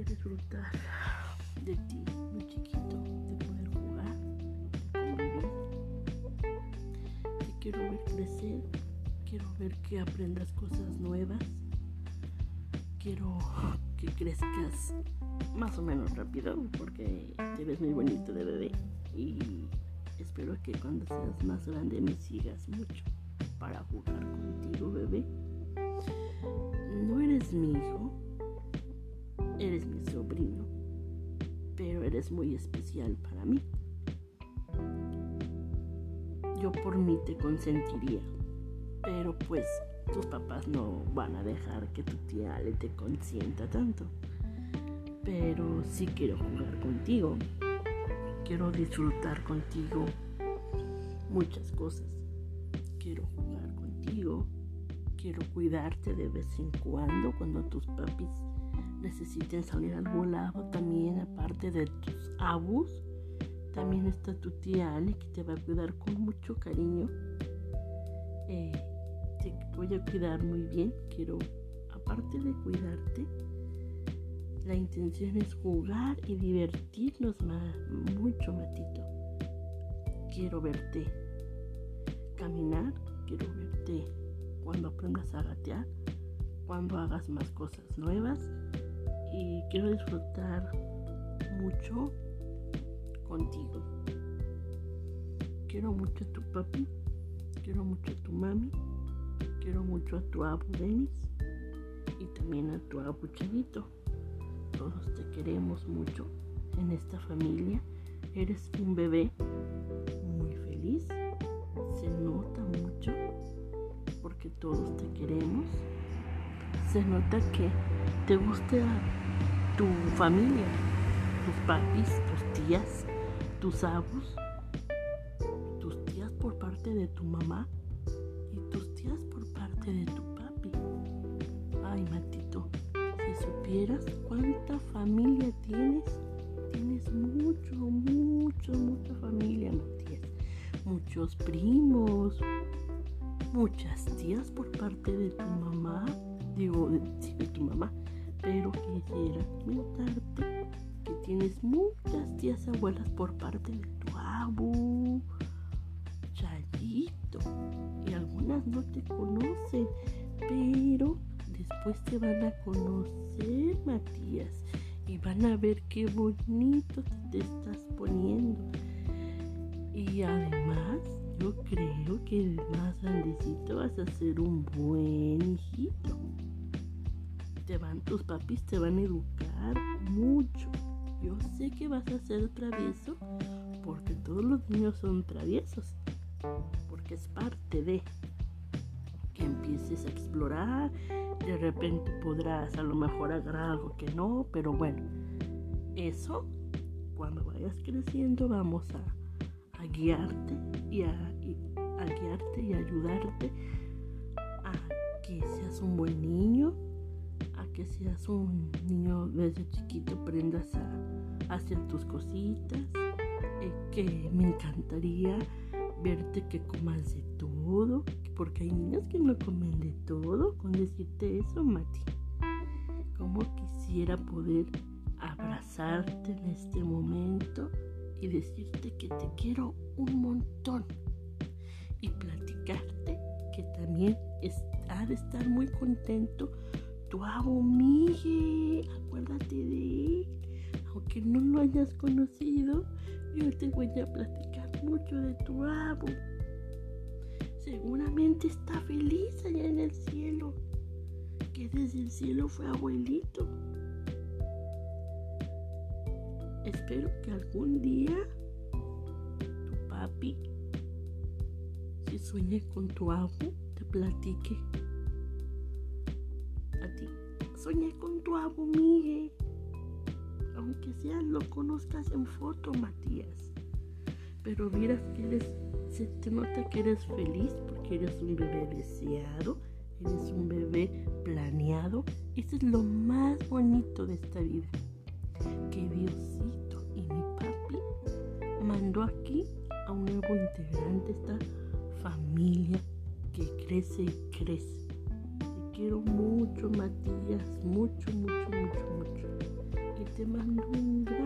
gustaría disfrutar de ti, muy chiquito, de poder jugar, de convivir. Te quiero ver crecer, quiero ver que aprendas cosas nuevas. Quiero que crezcas más o menos rápido porque te ves muy bonito de bebé y espero que cuando seas más grande me sigas mucho para jugar contigo bebé. No eres mi hijo, eres mi sobrino, pero eres muy especial para mí. Yo por mí te consentiría, pero pues tus papás no van a dejar que tu tía le te consienta tanto. Pero sí quiero jugar contigo. Quiero disfrutar contigo muchas cosas. Quiero jugar contigo. Quiero cuidarte de vez en cuando cuando tus papis necesiten salir al volado. También aparte de tus abus, también está tu tía Ale que te va a cuidar con mucho cariño. Eh, te voy a cuidar muy bien. Quiero, aparte de cuidarte, la intención es jugar y divertirnos más, mucho, Matito. Quiero verte caminar, quiero verte cuando aprendas a gatear, cuando hagas más cosas nuevas y quiero disfrutar mucho contigo. Quiero mucho a tu papi, quiero mucho a tu mami, quiero mucho a tu abu Denis y también a tu abu Chavito. Todos te queremos mucho en esta familia. Eres un bebé muy feliz. Se nota mucho porque todos te queremos. Se nota que te gusta tu familia, tus papis, tus tías, tus abus, tus tías por parte de tu mamá y tus tías por parte de tu papi. Ay, Matito, si supieras cuánta familia tienes, tienes mucho, mucho, mucha familia, Matías. Muchos primos, muchas tías por parte de tu mamá, digo, de, tu mamá, pero quisiera comentarte que tienes muchas tías abuelas por parte de tu abu, Chayito, y algunas no te conocen, pero después te van a conocer, Matías, y van a ver qué bonito te estás poniendo. Y además, yo creo que más grandecito vas a ser un buen hijito. Te van, tus papis te van a educar mucho. Yo sé que vas a ser travieso porque todos los niños son traviesos. Porque es parte de que empieces a explorar. De repente podrás a lo mejor agarrar algo que no, pero bueno, eso cuando vayas creciendo vamos a, a guiarte y a, guiarte y ayudarte a que seas un buen niño, a que seas un niño desde chiquito aprendas a, hacer tus cositas, eh, que me encantaría verte que comas de todo, porque hay niños que no comen de todo, con decirte eso, Mati. Como quisiera poder abrazarte en este momento y decirte que te quiero un montón y platicarte que también ha de estar muy contento tu abo Miguel, acuérdate de él, aunque no lo hayas conocido, yo te voy a platicar mucho de tu abo. Seguramente está feliz allá en el cielo, que desde el cielo fue abuelito. Espero que algún día tu papi, si sueñe con tu abu, te platique. A ti, soñé con tu abu, Miguel. Aunque sea lo conozcas en foto, Matías. Pero miras que se te nota que eres feliz porque eres un bebé deseado, eres un bebé planeado. Eso es lo más bonito de esta vida. Que papi mandó aquí a un nuevo integrante de esta familia que crece y crece. ¿De quiero mucho, Matías. Mucho, mucho, mucho, mucho. Y te mando un gran.